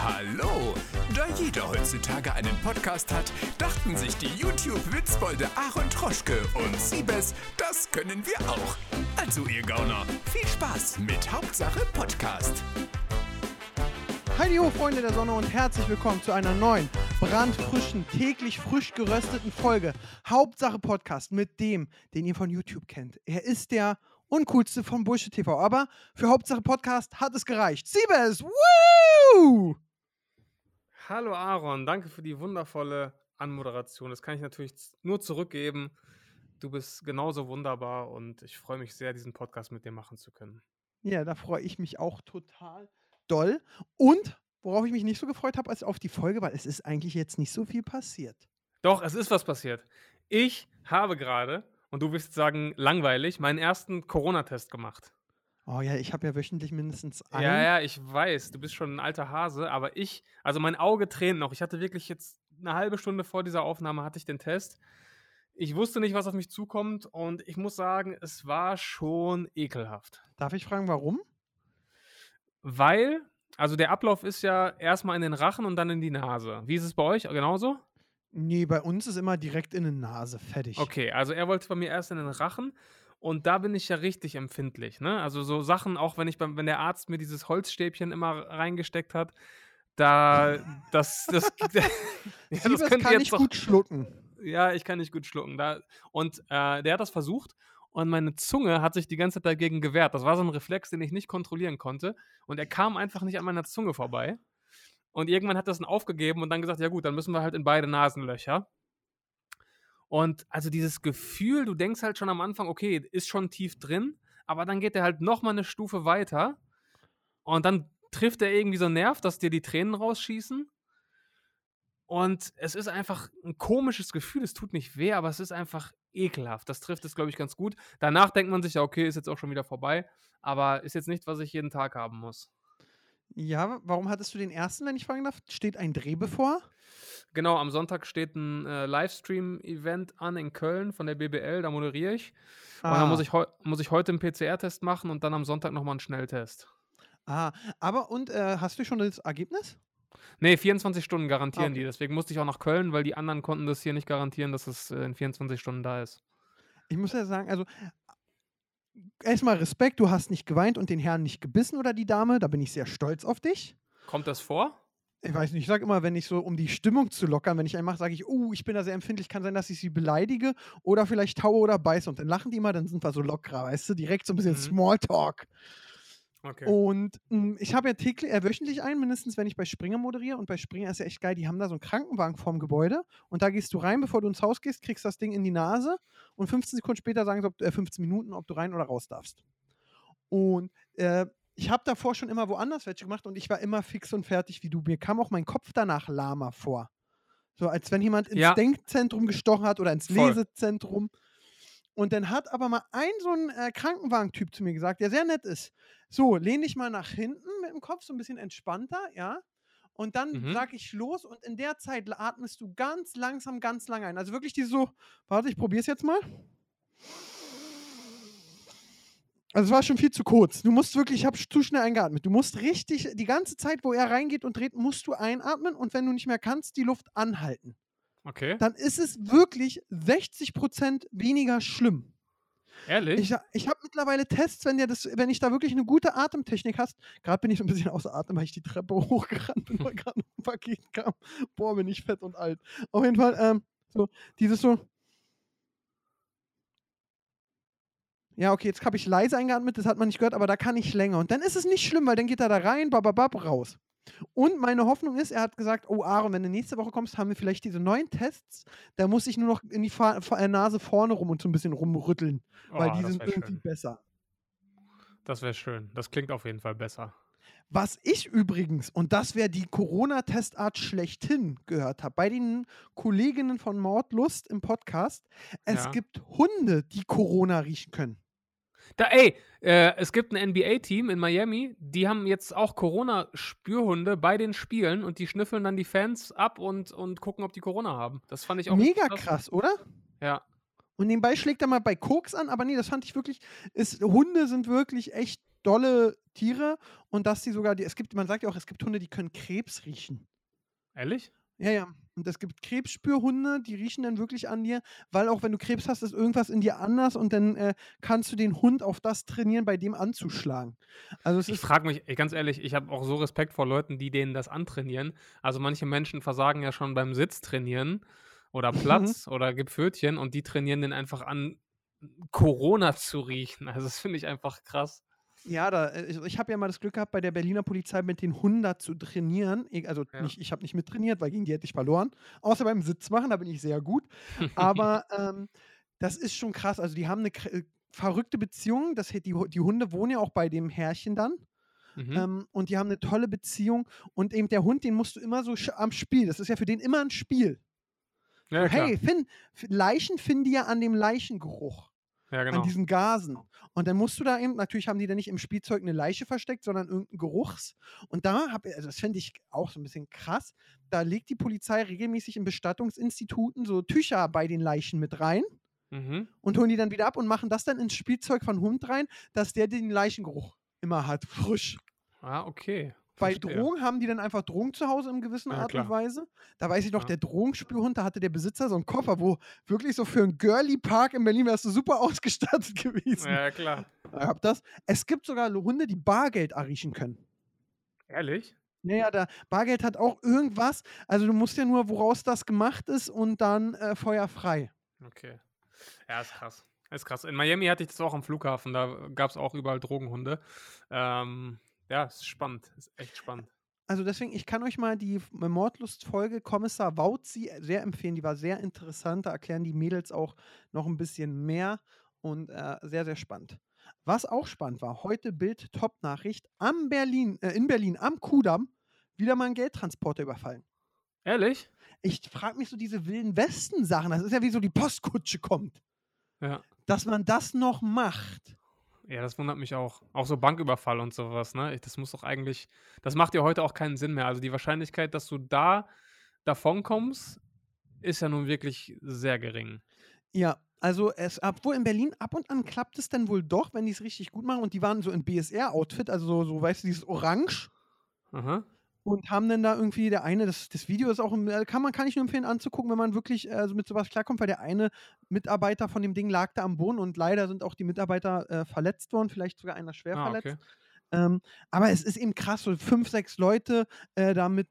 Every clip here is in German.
Hallo! Da jeder heutzutage einen Podcast hat, dachten sich die YouTube-Witzbolde Aaron Troschke und Siebes, das können wir auch. Also ihr Gauner, viel Spaß mit Hauptsache Podcast. Heidi ho, Freunde der Sonne und herzlich willkommen zu einer neuen, brandfrischen, täglich frisch gerösteten Folge Hauptsache Podcast mit dem, den ihr von YouTube kennt. Er ist der uncoolste von Bullshit TV, aber für Hauptsache Podcast hat es gereicht. Siebes, woo! Hallo Aaron, danke für die wundervolle Anmoderation. Das kann ich natürlich nur zurückgeben. Du bist genauso wunderbar und ich freue mich sehr, diesen Podcast mit dir machen zu können. Ja, da freue ich mich auch total doll. Und worauf ich mich nicht so gefreut habe, als auf die Folge, weil es ist eigentlich jetzt nicht so viel passiert. Doch, es ist was passiert. Ich habe gerade, und du wirst sagen, langweilig, meinen ersten Corona-Test gemacht. Oh ja, ich habe ja wöchentlich mindestens einen. Ja, ja, ich weiß, du bist schon ein alter Hase, aber ich, also mein Auge tränt noch. Ich hatte wirklich jetzt eine halbe Stunde vor dieser Aufnahme hatte ich den Test. Ich wusste nicht, was auf mich zukommt und ich muss sagen, es war schon ekelhaft. Darf ich fragen, warum? Weil, also der Ablauf ist ja erstmal in den Rachen und dann in die Nase. Wie ist es bei euch? Genauso? Nee, bei uns ist immer direkt in die Nase fertig. Okay, also er wollte bei mir erst in den Rachen und da bin ich ja richtig empfindlich. Ne? Also so Sachen, auch wenn ich beim, wenn der Arzt mir dieses Holzstäbchen immer reingesteckt hat, da, das, das, ja, das kann jetzt ich doch, gut schlucken. Ja, ich kann nicht gut schlucken. Da, und äh, der hat das versucht und meine Zunge hat sich die ganze Zeit dagegen gewehrt. Das war so ein Reflex, den ich nicht kontrollieren konnte. Und er kam einfach nicht an meiner Zunge vorbei. Und irgendwann hat das dann aufgegeben und dann gesagt, ja gut, dann müssen wir halt in beide Nasenlöcher. Und also dieses Gefühl, du denkst halt schon am Anfang, okay, ist schon tief drin, aber dann geht er halt nochmal eine Stufe weiter und dann trifft er irgendwie so einen Nerv, dass dir die Tränen rausschießen. Und es ist einfach ein komisches Gefühl. Es tut nicht weh, aber es ist einfach ekelhaft. Das trifft es, glaube ich, ganz gut. Danach denkt man sich ja, okay, ist jetzt auch schon wieder vorbei. Aber ist jetzt nicht, was ich jeden Tag haben muss. Ja, warum hattest du den ersten, wenn ich fragen darf? Steht ein Dreh bevor? Genau, am Sonntag steht ein äh, Livestream-Event an in Köln von der BBL, da moderiere ich. Ah. Und dann muss ich, muss ich heute einen PCR-Test machen und dann am Sonntag nochmal einen Schnelltest. Ah, aber und äh, hast du schon das Ergebnis? Nee, 24 Stunden garantieren okay. die. Deswegen musste ich auch nach Köln, weil die anderen konnten das hier nicht garantieren, dass es in 24 Stunden da ist. Ich muss ja sagen, also erstmal Respekt, du hast nicht geweint und den Herrn nicht gebissen oder die Dame. Da bin ich sehr stolz auf dich. Kommt das vor? Ich weiß nicht, ich sage immer, wenn ich so, um die Stimmung zu lockern, wenn ich einen mache, sage ich, oh, ich bin da sehr empfindlich, kann sein, dass ich sie beleidige oder vielleicht taue oder beiße. Und dann lachen die immer, dann sind wir so lockerer, weißt du, direkt so ein bisschen mhm. Smalltalk. Okay. Und mh, hm, ich habe ja täglich, äh, wöchentlich einen, mindestens, wenn ich bei Springer moderiere. Und bei Springer ist ja echt geil, die haben da so einen Krankenwagen vorm Gebäude. Und da gehst du rein, bevor du ins Haus gehst, kriegst das Ding in die Nase. Und 15 Sekunden später sagen sie, ob, äh, 15 Minuten, ob du rein oder raus darfst. Und äh, ich habe davor schon immer woanders welche gemacht und ich war immer fix und fertig wie du. Mir kam auch mein Kopf danach lahmer vor. So als wenn jemand ins ja. Denkzentrum gestochen hat oder ins Voll. Lesezentrum. Und dann hat aber mal ein so ein äh, Krankenwagentyp zu mir gesagt, der sehr nett ist. So, lehn dich mal nach hinten mit dem Kopf, so ein bisschen entspannter, ja. Und dann mhm. sag ich los und in der Zeit atmest du ganz langsam, ganz lang ein. Also wirklich die so, warte, ich probiere es jetzt mal. Also es war schon viel zu kurz. Du musst wirklich, ich habe zu schnell eingeatmet. Du musst richtig, die ganze Zeit, wo er reingeht und dreht, musst du einatmen und wenn du nicht mehr kannst, die Luft anhalten. Okay. Dann ist es wirklich 60% weniger schlimm. Ehrlich? Ich, ich habe mittlerweile Tests, wenn, das, wenn ich da wirklich eine gute Atemtechnik hast. Gerade bin ich so ein bisschen außer Atem, weil ich die Treppe hochgerannt bin, weil gerade ein Paket kam. Boah, bin ich fett und alt. Auf jeden Fall, ähm, so, dieses so. Ja, okay, jetzt habe ich leise eingeatmet, das hat man nicht gehört, aber da kann ich länger. Und dann ist es nicht schlimm, weil dann geht er da rein, bababab, raus. Und meine Hoffnung ist, er hat gesagt, oh Aaron, wenn du nächste Woche kommst, haben wir vielleicht diese neuen Tests. Da muss ich nur noch in die Fa äh, Nase vorne rum und so ein bisschen rumrütteln, oh, weil die sind irgendwie schön. besser. Das wäre schön. Das klingt auf jeden Fall besser. Was ich übrigens, und das wäre die Corona-Testart schlechthin gehört habe, bei den Kolleginnen von Mordlust im Podcast, es ja. gibt Hunde, die Corona riechen können. Da, ey, äh, es gibt ein NBA-Team in Miami, die haben jetzt auch Corona-Spürhunde bei den Spielen und die schnüffeln dann die Fans ab und, und gucken, ob die Corona haben. Das fand ich auch mega krass. krass, oder? Ja. Und nebenbei schlägt er mal bei Koks an, aber nee, das fand ich wirklich, ist, Hunde sind wirklich echt dolle Tiere und dass sie sogar, die, es gibt, man sagt ja auch, es gibt Hunde, die können Krebs riechen. Ehrlich? Ja, ja. Und es gibt Krebsspürhunde, die riechen dann wirklich an dir, weil auch wenn du Krebs hast, ist irgendwas in dir anders und dann äh, kannst du den Hund auf das trainieren, bei dem anzuschlagen. Also Ich frage mich, ganz ehrlich, ich habe auch so Respekt vor Leuten, die denen das antrainieren. Also manche Menschen versagen ja schon beim Sitztrainieren oder Platz oder gibt Pfötchen und die trainieren den einfach an, Corona zu riechen. Also das finde ich einfach krass. Ja, da, äh, ich, habe ja mal das Glück gehabt, bei der Berliner Polizei mit den Hunden da zu trainieren. Ich, also Ja. nicht, ich habe nicht mittrainiert, weil gegen die hätte ich verloren. Außer beim Sitzmachen, da bin ich sehr gut. Aber ähm, das ist schon krass. Also die haben eine äh, verrückte Beziehung. Das, die, die Hunde wohnen ja auch bei dem Herrchen dann. Mhm. Ähm, und die haben eine tolle Beziehung. Und eben der Hund, den musst du immer so am Spiel. Das ist ja für den immer ein Spiel. ja, hey, Finn, Leichen finden die ja an dem Leichengeruch ja, genau. an diesen Gasen. Und dann musst du da eben, natürlich haben die da nicht im Spielzeug eine Leiche versteckt, sondern irgendeinen Geruchs. Und da habe also das finde ich auch so ein bisschen krass. Da legt die Polizei regelmäßig in Bestattungsinstituten so Tücher bei den Leichen mit rein Mhm. und holen die dann wieder ab und machen das dann ins Spielzeug von Hund rein, dass der den Leichengeruch immer hat, frisch. Ah, okay. Bei Verstehe. Drogen haben die dann einfach Drogen zu Hause in gewisser Ja, Art klar. und Weise. Da weiß ich noch, Ja. der Drogenspürhund, da hatte der Besitzer so einen Koffer, wo wirklich so für einen Girly Park in Berlin wärst du super ausgestattet gewesen. Ja, klar. Ich hab das. Es gibt sogar Hunde, die Bargeld erriechen können. Ehrlich? Naja, da Bargeld hat auch irgendwas. Also du musst ja nur, woraus das gemacht ist und dann äh, feuerfrei. Okay. Ja, ist krass. Ist krass. In Miami hatte ich das auch am Flughafen, da gab es auch überall Drogenhunde. Ähm, ja, ist spannend. Ist echt spannend. Also deswegen, ich kann euch mal die F- Mordlust-Folge Kommissar Wauzi sehr empfehlen. Die war sehr interessant. Da erklären die Mädels auch noch ein bisschen mehr und äh, sehr, sehr spannend. Was auch spannend war, heute Bild Top-Nachricht am Berlin, äh, in Berlin am Kudamm wieder mal ein Geldtransporter überfallen. Ehrlich? Ich frage mich so diese wilden Westen-Sachen. Das ist ja wie so die Postkutsche kommt. Ja. dass man das noch macht. Ja, das wundert mich auch. Auch so Banküberfall und sowas, ne? Ich- Das muss doch eigentlich, das macht ja heute auch keinen Sinn mehr. Also die Wahrscheinlichkeit, dass du da davon kommst, ist ja nun wirklich sehr gering. Ja, also es, obwohl in Berlin ab und an klappt es dann wohl doch, wenn die es richtig gut machen und die waren so in BSR-Outfit, also so, so, weißt du, dieses Orange Aha. Und haben dann da irgendwie der eine, das, das Video ist auch, im- äh, kann man, kann ich nur empfehlen anzugucken, wenn man wirklich äh, so mit sowas klarkommt, weil der eine Mitarbeiter von dem Ding lag da am Boden und leider sind auch die Mitarbeiter äh, verletzt worden, vielleicht sogar einer schwer Ah, verletzt. okay. Ähm, aber es ist eben krass, so fünf, sechs Leute äh, da mit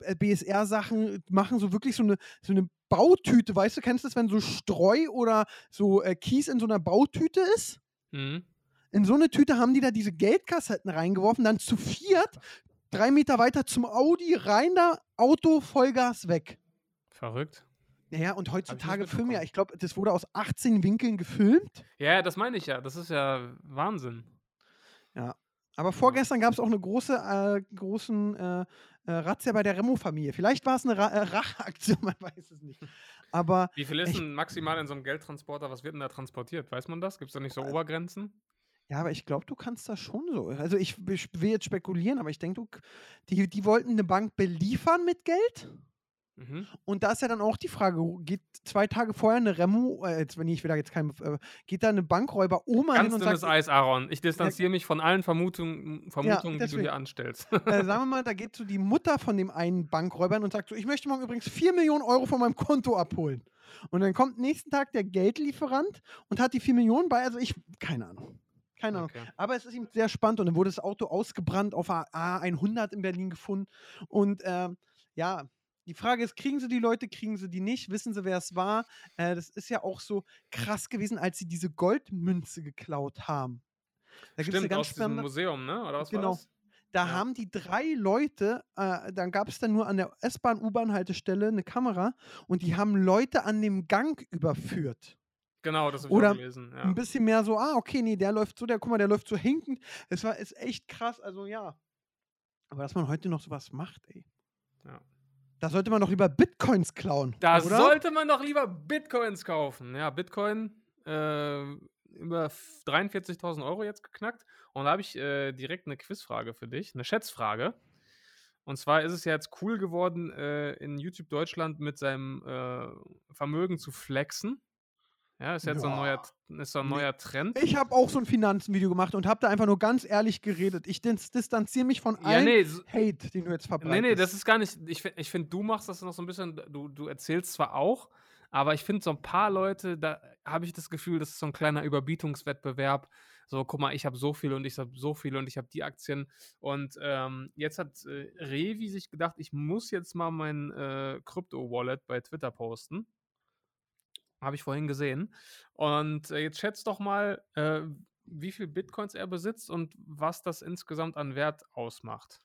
äh, BSR-Sachen machen so wirklich so eine, so eine Bautüte, weißt du, kennst du das, wenn so Streu oder so äh, Kies in so einer Bautüte ist? Mhm. In so eine Tüte haben die da diese Geldkassetten reingeworfen, dann zu viert, drei Meter weiter zum Audi, rein da, Auto, Vollgas weg. Verrückt. Naja, und heutzutage filmen ja, ich glaube, das wurde aus 18 Winkeln gefilmt. Ja, das meine ich ja. Das ist ja Wahnsinn. Aber vorgestern gab es auch eine große, äh, großen äh, äh, Razzia bei der Remo-Familie. Vielleicht war es eine Ra äh, Rachaktion, man weiß es nicht. Aber Wie viel ist denn maximal in so einem Geldtransporter? Was wird denn da transportiert? Weiß man das? Gibt es da nicht so Also- Obergrenzen? Ja, aber ich glaube, du kannst das schon so. Also ich, ich will jetzt spekulieren, aber ich denke, du, die, die wollten eine Bank beliefern mit Geld. Mhm. Und da ist ja dann auch die Frage, geht zwei Tage vorher eine Remo, äh, jetzt, wenn ich will da jetzt kein, äh, geht da eine Bankräuber Oma hin Ganz und dünnes sagt, Eis, Aaron. Ich distanziere mich von allen Vermutungen, Vermutungen die du hier anstellst. äh, sagen wir mal, da geht so die Mutter von dem einen Bankräuber hin und sagt so, ich möchte morgen übrigens 4 Millionen Euro von meinem Konto abholen. Und dann kommt nächsten Tag der Geldlieferant und hat die 4 Millionen bei, also ich, keine Ahnung. Keine Ahnung. Okay. Aber es ist ihm sehr spannend und dann wurde das Auto ausgebrannt auf A- A100 in Berlin gefunden. Und ähm, ja, die Frage ist, kriegen sie die Leute, kriegen sie die nicht? Wissen sie, wer es war? Äh, das ist ja auch so krass gewesen, als sie diese Goldmünze geklaut haben. Da gibt's eine Stimmt, ganz aus diesem spannende. Museum, ne? Oder was Genau. war das? Da Ja. haben die drei Leute, äh, dann gab es dann nur an der S-Bahn, U-Bahn-Haltestelle eine Kamera und die haben Leute an dem Gang überführt. Genau, das habe ich Oder auch gelesen. Ja. Ein bisschen mehr so, ah, okay, nee, der läuft so, der, guck mal, der läuft so hinkend. Es war ist echt krass, also ja. Aber dass man heute noch sowas macht, ey. Ja. Da sollte man doch lieber Bitcoins klauen. Da oder? sollte man doch lieber Bitcoins kaufen. Ja, Bitcoin äh, über f- 43.000 Euro jetzt geknackt. Und da habe ich äh, direkt eine Quizfrage für dich, eine Schätzfrage. Und zwar ist es ja jetzt cool geworden, äh, in YouTube Deutschland mit seinem äh, Vermögen zu flexen. Ja, ist jetzt so ein neuer, ist so ein neuer Trend. Ich habe auch so ein Finanzenvideo gemacht und habe da einfach nur ganz ehrlich geredet. Ich dis distanziere mich von Ja, allem nee, Hate, den du jetzt verbreitest. Nee, nee, das ist gar nicht. Ich, ich finde, du machst das noch so ein bisschen. Du, du erzählst zwar auch, aber ich finde, so ein paar Leute, da habe ich das Gefühl, das ist so ein kleiner Überbietungswettbewerb. So, guck mal, ich habe so viel und ich habe so viel und ich habe die Aktien. Und ähm, jetzt hat äh, Revi sich gedacht, ich muss jetzt mal mein äh, Krypto-Wallet bei Twitter posten. Habe ich vorhin gesehen. Und äh, jetzt schätzt doch mal, äh, wie viel Bitcoins er besitzt und was das insgesamt an Wert ausmacht.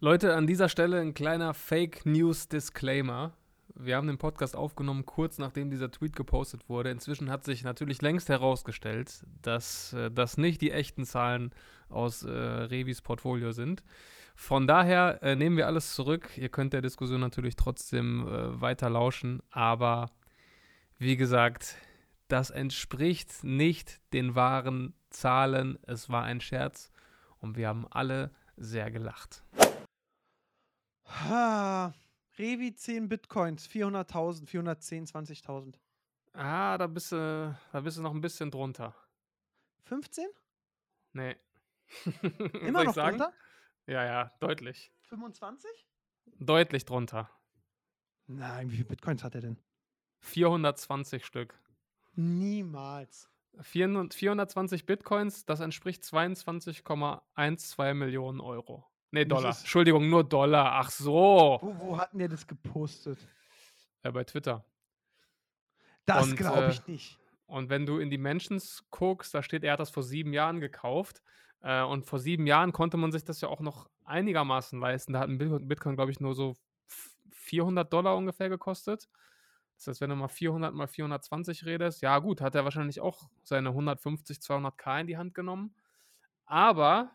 Leute, an dieser Stelle ein kleiner Fake News Disclaimer. Wir haben den Podcast aufgenommen kurz nachdem dieser Tweet gepostet wurde. Inzwischen hat sich natürlich längst herausgestellt, dass äh, das nicht die echten Zahlen aus äh, Revis Portfolio sind. Von daher äh, nehmen wir alles zurück. Ihr könnt der Diskussion natürlich trotzdem äh, weiter lauschen, aber wie gesagt, das entspricht nicht den wahren Zahlen. Es war ein Scherz und wir haben alle sehr gelacht. Ha, Revi 10 Bitcoins, 400.000, 410, 20.000. Ah, da bist, du, da bist du noch ein bisschen drunter. 15? Nee. Immer noch drunter? Ja, ja, deutlich. 25? Deutlich drunter. Nein, wie viele Bitcoins hat er denn? 420 Stück. Niemals. 400 420 Bitcoins, das entspricht 22,12 Millionen Euro. Nee, Dollar. ist- Entschuldigung, nur Dollar. Ach so. Wo, wo hatten der das gepostet? Äh, bei Twitter. Das glaube äh, ich nicht. Und wenn du in die Mentions guckst, da steht, er hat das vor sieben Jahren gekauft. Äh, und vor sieben Jahren konnte man sich das ja auch noch einigermaßen leisten. Da hat ein Bitcoin, Bitcoin glaube ich, nur so f- 400 Dollar ungefähr gekostet. Das heißt, wenn du mal 400 mal 420 redest, ja gut, hat er wahrscheinlich auch seine 150, 200k in die Hand genommen. Aber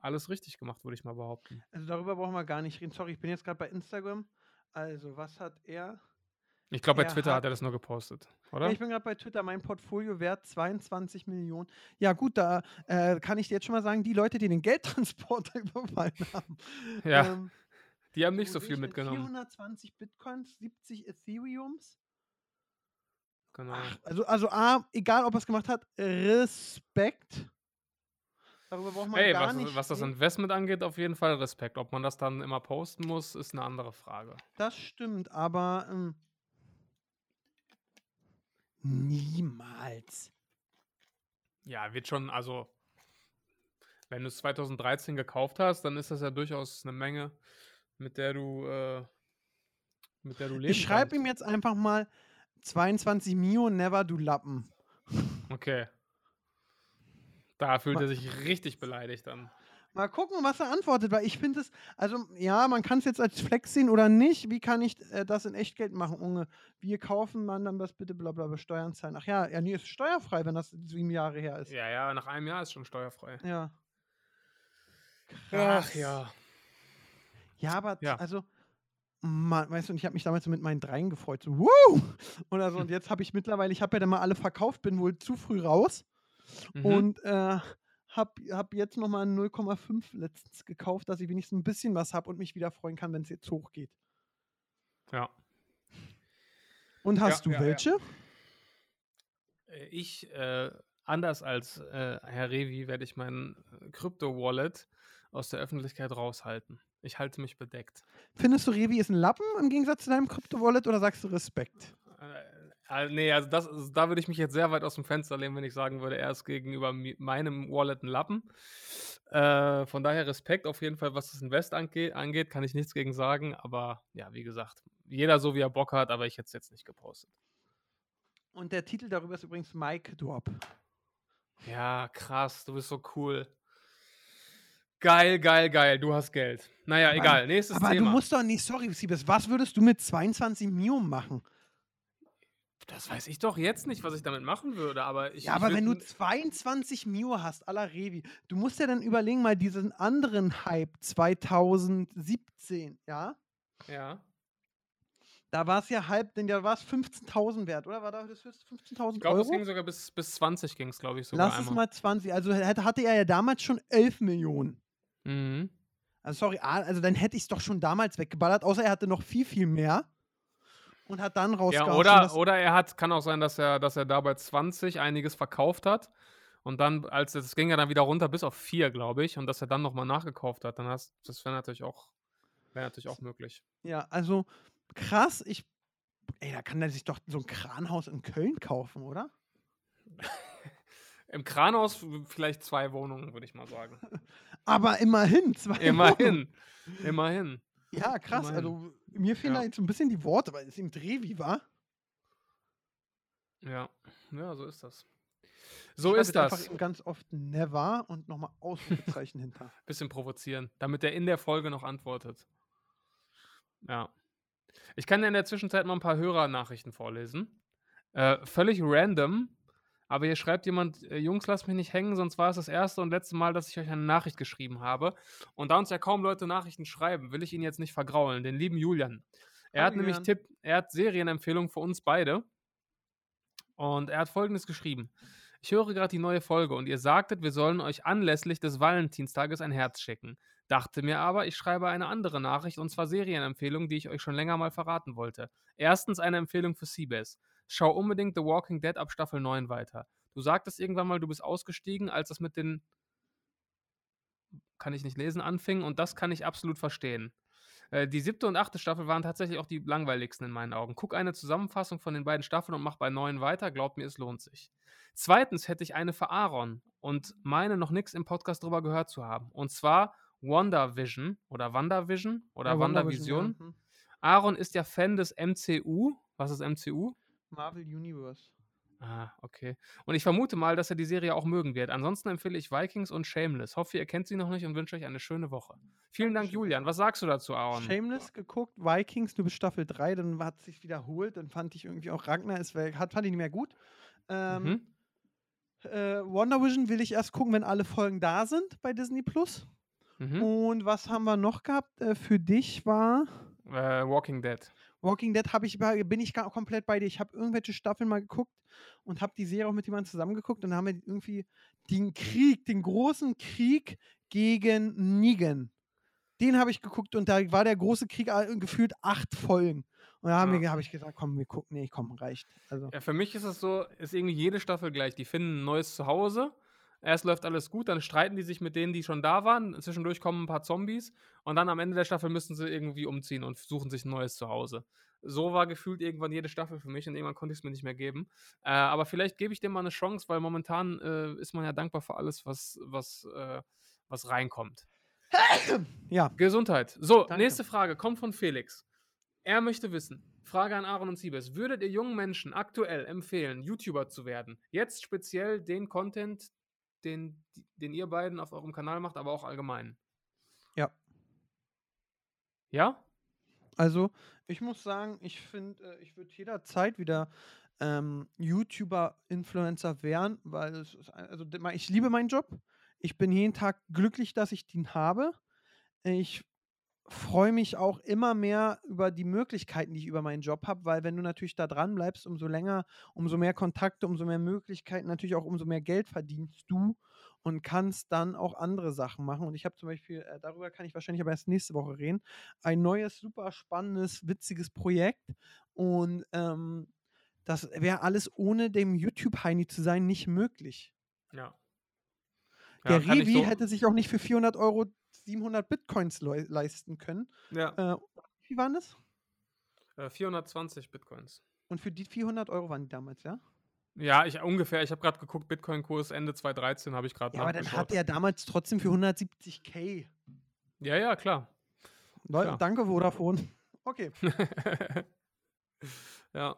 alles richtig gemacht, würde ich mal behaupten. Also darüber brauchen wir gar nicht reden. Sorry, ich bin jetzt gerade bei Instagram. Also, was hat er? Ich glaube, bei Er Twitter hat hat- er das nur gepostet, Ja, oder? ich bin gerade bei Twitter, mein Portfolio wert 22 Millionen. Ja, gut, da äh, kann ich dir jetzt schon mal sagen, die Leute, die den Geldtransporter überfallen haben. Ja, ähm, die haben nicht so viel mitgenommen. 420 Bitcoins, 70 Ethereums. Genau. Ach, also, also A, egal ob er es gemacht hat, Respekt. Darüber braucht man Hey, gar was, nicht was das. Investment angeht, auf jeden Fall Respekt. Ob man das dann immer posten muss, ist eine andere Frage. Das stimmt, aber ähm, niemals. Ja, wird schon, also, wenn du es 2013 gekauft hast, dann ist das ja durchaus eine Menge, mit der du, äh, mit der du leben Ich schreibe ihm jetzt einfach mal 22 Mio, never du Lappen. Okay. Da fühlt Ma- er sich richtig beleidigt dann. Mal gucken, was er antwortet, weil ich finde es, also ja, man kann es jetzt als Flex sehen oder nicht. Wie kann ich äh, das in Echtgeld machen, Unge? Wir kaufen man dann das bitte bla bla bla Steuern zahlen. Ach ja, ja, nee, ist steuerfrei, wenn das sieben Jahre her ist. Ja, ja, nach einem Jahr ist schon steuerfrei. Ja. Ach Krass. ja. Ja, aber Ja. also, man, weißt du, und ich habe mich damals so mit meinen Dreien gefreut, so, wow! Oder so, und jetzt habe ich mittlerweile, ich habe ja dann mal alle verkauft, bin wohl zu früh raus Mhm. und äh, habe hab jetzt nochmal 0,5 letztens gekauft, dass ich wenigstens ein bisschen was habe und mich wieder freuen kann, wenn es jetzt hochgeht. ja. Und hast du ja, ja. welche? Äh, Ich, äh, anders als äh, Herr Revi, werde ich mein äh, Krypto-Wallet aus der Öffentlichkeit raushalten. Ich halte mich bedeckt. Findest du Revi ist ein Lappen im Gegensatz zu deinem Krypto-Wallet oder sagst du Respekt? Äh, äh, nee, also das, ist- da würde ich mich jetzt sehr weit aus dem Fenster lehnen, wenn ich sagen würde, er ist gegenüber meinem Wallet ein Lappen. Äh, von daher Respekt auf jeden Fall, was das Invest ange angeht, kann ich nichts gegen sagen. Aber ja, wie gesagt, jeder so wie er Bock hat, aber ich hätte es jetzt nicht gepostet. Und der Titel darüber ist übrigens Mike Drop. Ja, krass, du bist so cool. Geil, geil, geil, du hast Geld. Naja, Aber- egal, nächstes Aber Thema. du musst doch nicht, sorry, Siebes, was würdest du mit 22 Mio machen? das weiß ich doch jetzt nicht, was ich damit machen würde, aber ich. ja, ich aber würd wenn du n- 22 Mio hast, à la Revi, du musst ja dann überlegen, mal diesen anderen Hype 2017, ja? Ja. Da war es ja halb, denn da war es 15.000 wert, oder? War da das höchste 15.000 Ich glaube, es Euro? ging sogar bis, bis 20 ging es, glaube ich, sogar Lass es einmal. mal 20. Also hatte er ja damals schon 11 Millionen. Mhm. Also sorry, also dann hätte ich es doch schon damals weggeballert, außer er hatte noch viel, viel mehr. Und hat dann Ja, rausgehauen. oder, dass- oder er hat, kann auch sein, dass er, dass er da bei 20 einiges verkauft hat. Und dann, als es ging ja dann wieder runter bis auf 4, glaube ich, und dass er dann nochmal nachgekauft hat, dann hast das wäre natürlich auch, wäre natürlich auch möglich. Ja, also krass. Ich, ey, da kann er sich doch so ein Kranhaus in Köln kaufen, oder? Im Kranhaus vielleicht zwei Wohnungen, würde ich mal sagen. Aber immerhin, zwei Wohnungen. Immerhin. Immerhin. Ja, krass. Immerhin. Also mir fehlen Ja. da jetzt ein bisschen die Worte, weil es im Drehvi war. Ja. Ja, so ist das. So Schreib ist einfach das. eben ganz oft never und nochmal Ausrufezeichen hinter. Bisschen provozieren, damit er in der Folge noch antwortet. Ja. Ich kann ja in der Zwischenzeit mal ein paar Hörernachrichten vorlesen. Äh, völlig random, aber hier schreibt jemand, äh, Jungs, lasst mich nicht hängen, sonst war es das erste und letzte Mal, dass ich euch eine Nachricht geschrieben habe. Und da uns ja kaum Leute Nachrichten schreiben, will ich ihn jetzt nicht vergraulen, den lieben Julian. Er Hallo, hat nämlich Julian. Tipp, er hat Serienempfehlungen für uns beide. Und er hat folgendes geschrieben. Ich höre gerade die neue Folge und ihr sagtet, wir sollen euch anlässlich des Valentinstages ein Herz schicken. Dachte mir aber, ich schreibe eine andere Nachricht und zwar Serienempfehlungen, die ich euch schon länger mal verraten wollte. Erstens eine Empfehlung für Seabass. Schau unbedingt The Walking Dead ab Staffel 9 weiter. Du sagtest irgendwann mal, du bist ausgestiegen, als das mit den kann ich nicht lesen, anfing und das kann ich absolut verstehen. Äh, Die siebte und achte Staffel waren tatsächlich auch die langweiligsten in meinen Augen. Guck eine Zusammenfassung von den beiden Staffeln und mach bei neun weiter. Glaubt mir, es lohnt sich. Zweitens hätte ich eine für Aaron und meine noch nichts im Podcast drüber gehört zu haben. Und zwar WandaVision oder WandaVision oder Ja, WandaVision. ja. Hm. Aaron ist ja Fan des MCU. Was ist MCU? Marvel Universe. Ah, okay. Und ich vermute mal, dass er die Serie auch mögen wird. Ansonsten empfehle ich Vikings und Shameless. Hoffe, ihr kennt sie noch nicht und wünsche euch eine schöne Woche. Vielen Dank. Julian. Was sagst du dazu, Aaron? Shameless geguckt, Vikings nur bis Staffel 3, dann hat es sich wiederholt, dann fand ich irgendwie auch Ragnar ist weg, hat, fand ich nicht mehr gut. Ähm, Mhm. äh, Wonder Vision will ich erst gucken, wenn alle Folgen da sind bei Disney Plus. Mhm. Und was haben wir noch gehabt? Äh, für dich war Äh, Walking Dead. Walking Dead habe ich bin ich gar komplett bei dir. Ich habe irgendwelche Staffeln mal geguckt und habe die Serie auch mit jemandem zusammengeguckt und dann haben wir irgendwie den Krieg, den großen Krieg gegen Negan. Den habe ich geguckt und da war der große Krieg äh, gefühlt acht Folgen. Und da haben Ja. habe ich gesagt, komm, wir gucken. Nee, komm, reicht. Also, Ja, für mich ist es so, ist irgendwie jede Staffel gleich. Die finden ein neues Zuhause. Erst läuft alles gut, dann streiten die sich mit denen, die schon da waren. Zwischendurch kommen ein paar Zombies und dann am Ende der Staffel müssen sie irgendwie umziehen und suchen sich ein neues Zuhause. So war gefühlt irgendwann jede Staffel für mich und irgendwann konnte ich es mir nicht mehr geben. Äh, aber vielleicht gebe ich dem mal eine Chance, weil momentan äh, ist man ja dankbar für alles, was, was, äh, was reinkommt. ja. Gesundheit. So, Danke. nächste Frage kommt von Felix. Er möchte wissen, Frage an Aaron und Siebes, würdet ihr jungen Menschen aktuell empfehlen, YouTuber zu werden? Jetzt speziell den Content, den, den ihr beiden auf eurem Kanal macht, aber auch allgemein. Ja. Ja? Also, ich muss sagen, ich finde, äh, ich würde jederzeit wieder ähm, YouTuber, Influencer werden, weil es ist, also ich liebe meinen Job. Ich bin jeden Tag glücklich, dass ich den habe. Ich freue mich auch immer mehr über die Möglichkeiten, die ich über meinen Job habe, weil wenn du natürlich da dran bleibst, umso länger, umso mehr Kontakte, umso mehr Möglichkeiten, natürlich auch umso mehr Geld verdienst du und kannst dann auch andere Sachen machen. Und ich habe zum Beispiel, äh, darüber kann ich wahrscheinlich aber erst nächste Woche reden, ein neues, super spannendes, witziges Projekt. Und ähm, das wäre alles ohne dem YouTube-Heini zu sein nicht möglich. Ja. Der ich Revi so- hätte sich auch nicht für 400 Euro 700 Bitcoins leu- leisten können. Ja, Äh, wie waren das? äh, 420 Bitcoins. Und für die 400 Euro waren die damals, ja? Ja, ich ungefähr, ich habe gerade geguckt, Bitcoin-Kurs Ende 2013 habe ich gerade Ja, aber dann hat er damals trotzdem für 170k. Ja, ja, klar. Leute, Klar. danke Vodafone. Okay. ja.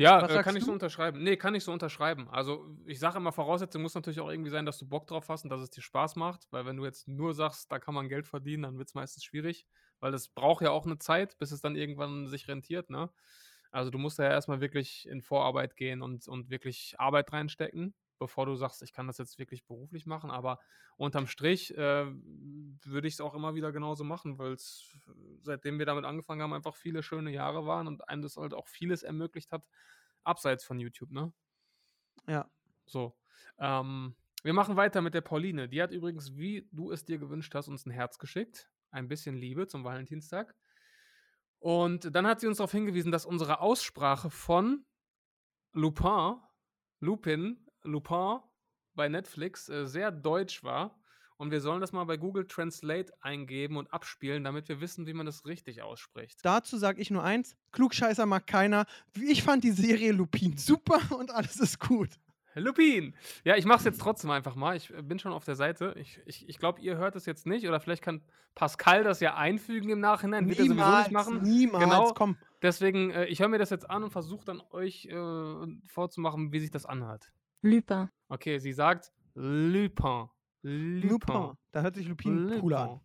Ja, äh, kann ich so unterschreiben. Nee, kann ich so unterschreiben. Also, ich sage immer, Voraussetzung muss natürlich auch irgendwie sein, dass du Bock drauf hast und dass es dir Spaß macht, weil wenn du jetzt nur sagst, da kann man Geld verdienen, dann wird es meistens schwierig, weil das braucht ja auch eine Zeit, bis es dann irgendwann sich rentiert, ne? Also, du musst ja erstmal wirklich in Vorarbeit gehen und, und wirklich Arbeit reinstecken, bevor du sagst, ich kann das jetzt wirklich beruflich machen, aber unterm Strich äh, würde ich es auch immer wieder genauso machen, weil es, seitdem wir damit angefangen haben, einfach viele schöne Jahre waren und einem das halt auch vieles ermöglicht hat, abseits von YouTube, ne? Ja. So. Ähm, wir machen weiter mit der Pauline. Die hat übrigens, wie du es dir gewünscht hast, uns ein Herz geschickt. Ein bisschen Liebe zum Valentinstag. Und dann hat sie uns darauf hingewiesen, dass unsere Aussprache von Lupin, Lupin, Lupin bei Netflix äh, sehr deutsch war. Und wir sollen das mal bei Google Translate eingeben und abspielen, damit wir wissen, wie man das richtig ausspricht. Dazu sage ich nur eins: Klugscheißer mag keiner. Ich fand die Serie Lupin super und alles ist gut. Lupin! Ja, ich mache es jetzt trotzdem einfach mal. Ich äh, bin schon auf der Seite. Ich, ich, ich glaube, ihr hört es jetzt nicht. Oder vielleicht kann Pascal das ja einfügen im Nachhinein. Wird er sowieso nicht machen. Niemals, Genau. komm. Deswegen, äh, ich höre mir das jetzt an und versuche dann euch äh, vorzumachen, wie sich das anhört. Lupin. Okay, sie sagt Lupin. Lupin. Da hört sich Lupin cooler an.